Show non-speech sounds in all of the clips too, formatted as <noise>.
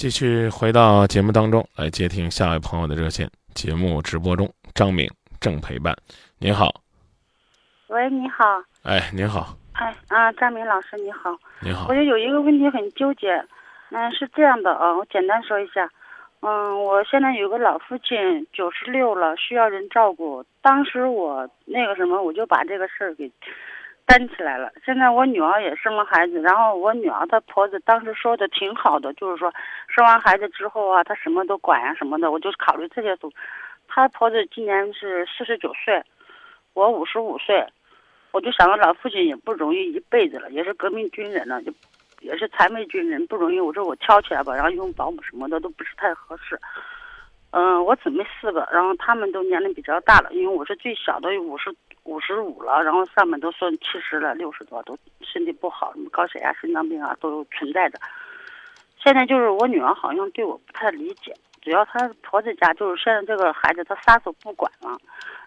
继续回到节目当中来接听下一位朋友的热线。节目直播中，张敏正陪伴。您好，喂，你好。哎，您好。哎啊，张明老师你好。您好。我就有一个问题很纠结，嗯，是这样的啊，我简单说一下。嗯，我现在有个老父亲，九十六了，需要人照顾。当时我那个什么，我就把这个事儿给。担起来了。现在我女儿也生了孩子，然后我女儿她婆子当时说的挺好的，就是说生完孩子之后啊，她什么都管呀什么的。我就考虑这些都。她婆子今年是四十九岁，我五十五岁，我就想到老父亲也不容易一辈子了，也是革命军人了，就也是残废军人，不容易。我说我挑起来吧，然后用保姆什么的都不是太合适。嗯，我姊妹四个，然后他们都年龄比较大了，因为我是最小的，五十五十五了，然后上面都说七十了，六十多都身体不好，什么高血压、心脏病啊都存在着。现在就是我女儿好像对我不太理解，主要她婆子家就是现在这个孩子她撒手不管了，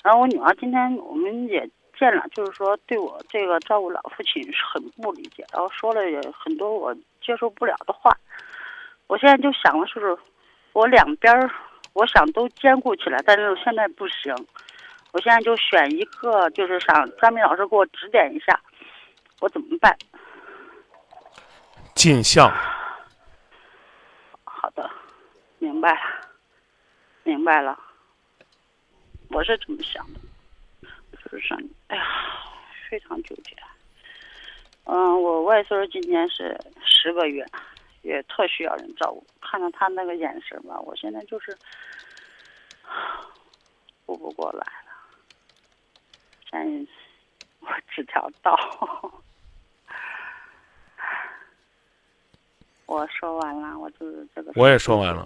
然后我女儿今天我们也见了，就是说对我这个照顾老父亲很不理解，然后说了很多我接受不了的话。我现在就想的，是我两边儿。我想都兼顾起来，但是现在不行。我现在就选一个，就是想张明老师给我指点一下，我怎么办？尽孝。好的，明白了，明白了。我是这么想的，就是想，哎呀，非常纠结。嗯，我外孙今年是十个月。也特需要人照顾，看到他那个眼神吧，我现在就是 <sighs> 顾不过来了。现我指条道，我说完了，我就是这个。我也说完了。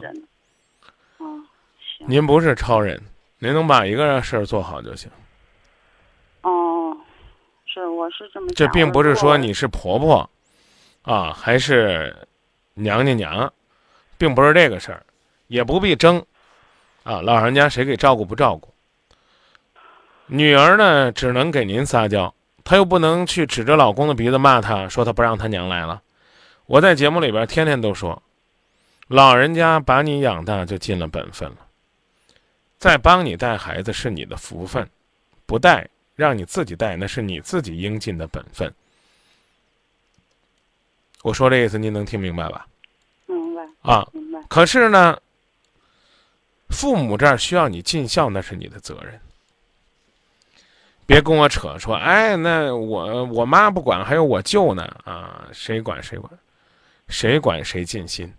嗯，行。您不是超人，您能把一个事儿做好就行。哦，是，我是这么。这并不是说你是婆婆，啊，还是。娘家娘，并不是这个事儿，也不必争，啊，老人家谁给照顾不照顾？女儿呢，只能给您撒娇，她又不能去指着老公的鼻子骂他，说他不让他娘来了。我在节目里边天天都说，老人家把你养大就尽了本分了，再帮你带孩子是你的福分，不带让你自己带那是你自己应尽的本分。我说这意思，您能听明白吧？明白啊，明白。可是呢，父母这儿需要你尽孝，那是你的责任。别跟我扯说，哎，那我我妈不管，还有我舅呢啊，谁管谁管，谁管谁尽心。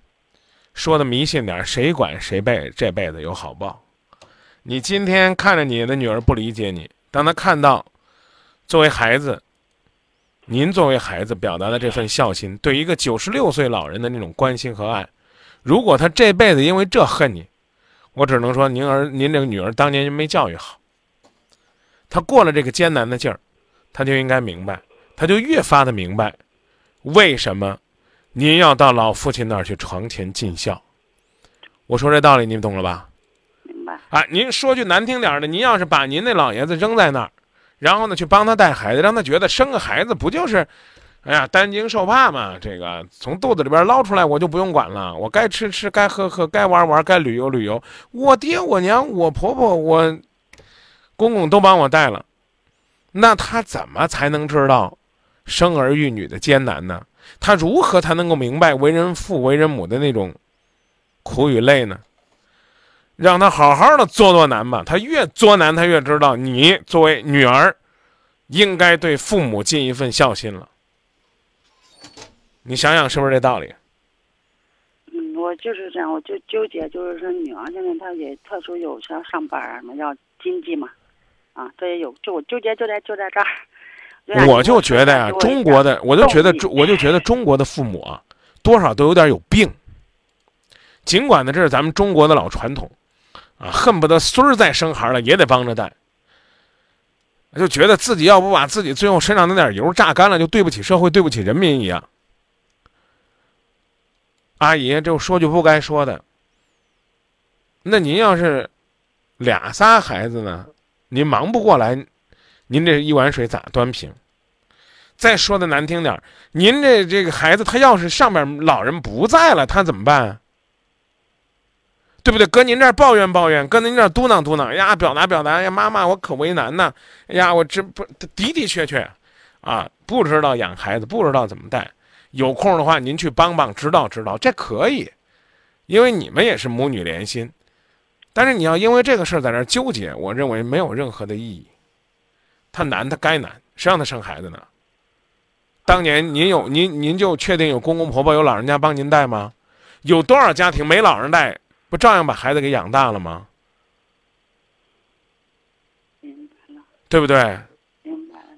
说的迷信点，谁管谁辈这辈子有好报。你今天看着你的女儿不理解你，当她看到作为孩子。您作为孩子表达的这份孝心，对一个九十六岁老人的那种关心和爱，如果他这辈子因为这恨你，我只能说您儿您这个女儿当年就没教育好。他过了这个艰难的劲儿，他就应该明白，他就越发的明白，为什么您要到老父亲那儿去床前尽孝。我说这道理您懂了吧？明白。啊，您说句难听点的，您要是把您那老爷子扔在那儿。然后呢，去帮他带孩子，让他觉得生个孩子不就是，哎呀，担惊受怕嘛？这个从肚子里边捞出来，我就不用管了，我该吃吃，该喝喝，该玩玩，该旅游旅游。我爹、我娘、我婆婆、我公公都帮我带了，那他怎么才能知道生儿育女的艰难呢？他如何才能够明白为人父、为人母的那种苦与累呢？让他好好的作作难吧，他越作难，他越知道你作为女儿，应该对父母尽一份孝心了。你想想是不是这道理？嗯，我就是这样，我就纠结，就是说女儿现在她也特殊有时要上班啊，什么要经济嘛，啊，这也有，就我纠结就在就在这儿。我就觉得呀，中国的，我就觉得中，我就觉得中国的父母啊，多少都有点有病。尽管呢，这是咱们中国的老传统。啊，恨不得孙儿再生孩了也得帮着带，就觉得自己要不把自己最后身上那点油榨干了，就对不起社会，对不起人民一样。阿姨，就说句不该说的，那您要是俩仨孩子呢，您忙不过来，您这一碗水咋端平？再说的难听点您这这个孩子他要是上面老人不在了，他怎么办？对不对？搁您这儿抱怨抱怨，搁您这儿嘟囔嘟囔，呀，表达表达，呀，妈妈，我可为难呐，哎呀，我这不的的确确，啊，不知道养孩子，不知道怎么带，有空的话您去帮帮，指导指导，这可以，因为你们也是母女连心。但是你要因为这个事儿在那儿纠结，我认为没有任何的意义。他难，他该难，谁让他生孩子呢？当年您有您您就确定有公公婆婆有老人家帮您带吗？有多少家庭没老人带，不照样把孩子给养大了吗？对不对？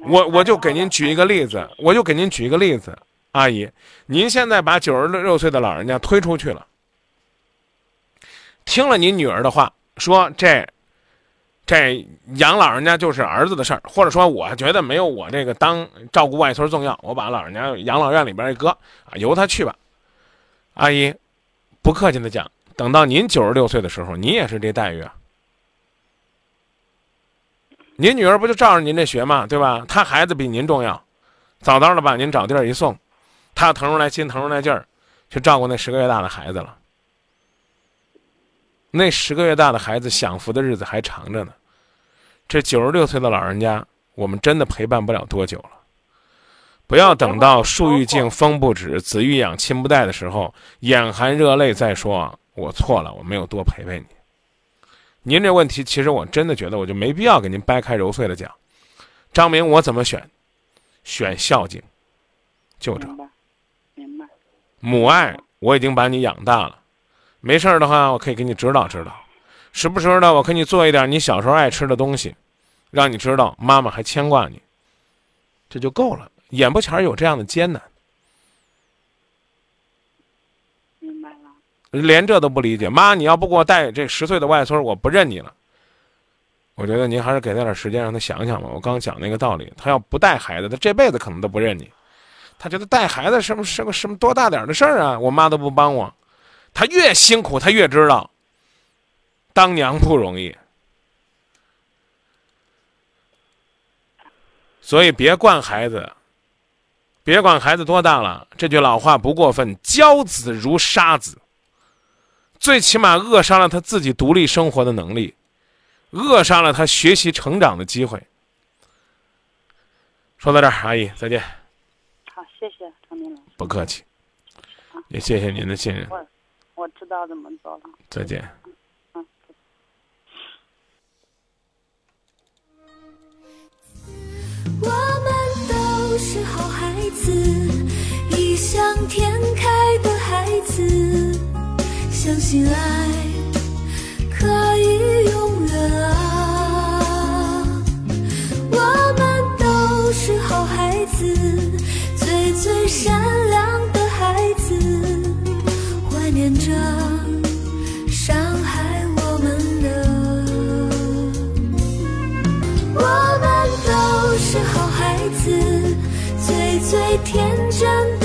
我我就给您举一个例子，我就给您举一个例子，阿姨，您现在把九十六岁的老人家推出去了，听了您女儿的话，说这这养老人家就是儿子的事儿，或者说我觉得没有我这个当照顾外孙重要，我把老人家养老院里边一搁啊，由他去吧。阿姨，不客气的讲，等到您九十六岁的时候，您也是这待遇啊。您女儿不就照着您这学吗？对吧？她孩子比您重要，早早的把您找地儿一送，她腾出来心，腾出来劲儿，去照顾那十个月大的孩子了。那十个月大的孩子享福的日子还长着呢。这九十六岁的老人家，我们真的陪伴不了多久了。不要等到树欲静风不止，子欲养亲不待的时候，眼含热泪再说我错了，我没有多陪陪你。您这问题，其实我真的觉得，我就没必要给您掰开揉碎的讲。张明，我怎么选？选孝敬，就这明白，明白。母爱，我已经把你养大了。没事儿的话，我可以给你指导指导，时不时的我给你做一点你小时候爱吃的东西，让你知道妈妈还牵挂你，这就够了。眼不前有这样的艰难，明白了，连这都不理解，妈，你要不给我带这十岁的外孙，我不认你了。我觉得您还是给他点时间，让他想想吧。我刚讲那个道理，他要不带孩子，他这辈子可能都不认你。他觉得带孩子什么什么什么多大点的事儿啊？我妈都不帮我，他越辛苦，他越知道当娘不容易。所以别惯孩子，别管孩子多大了。这句老话不过分，教子如杀子。最起码扼杀了他自己独立生活的能力，扼杀了他学习成长的机会。说到这儿，阿姨再见。好，谢谢张明老师。不客气，也谢谢您的信任。我我知道怎么做了。再见。嗯。我们都是好孩子，异想天开的孩子，相信爱最天真